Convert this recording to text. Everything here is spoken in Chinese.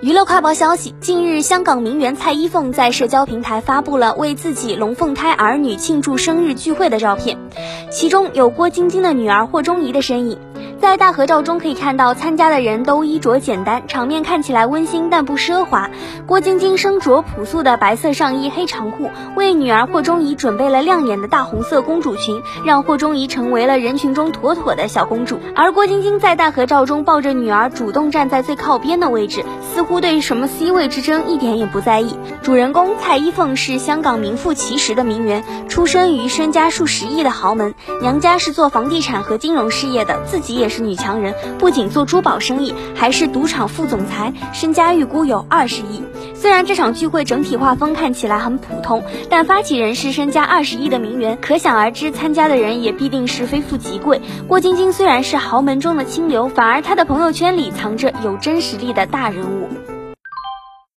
娱乐快报消息：近日，香港名媛蔡依凤在社交平台发布了为自己龙凤胎儿女庆祝生日聚会的照片，其中有郭晶晶的女儿霍中仪的身影。在大合照中可以看到，参加的人都衣着简单，场面看起来温馨但不奢华。郭晶晶身着朴素的白色上衣、黑长裤，为女儿霍中怡准备了亮眼的大红色公主裙，让霍中怡成为了人群中妥妥的小公主。而郭晶晶在大合照中抱着女儿，主动站在最靠边的位置，似乎对什么 C 位之争一点也不在意。主人公蔡依凤是香港名副其实的名媛，出生于身家数十亿的豪门，娘家是做房地产和金融事业的，自己也。是女强人，不仅做珠宝生意，还是赌场副总裁，身家预估有二十亿。虽然这场聚会整体画风看起来很普通，但发起人是身家二十亿的名媛，可想而知，参加的人也必定是非富即贵。郭晶晶虽然是豪门中的清流，反而她的朋友圈里藏着有真实力的大人物。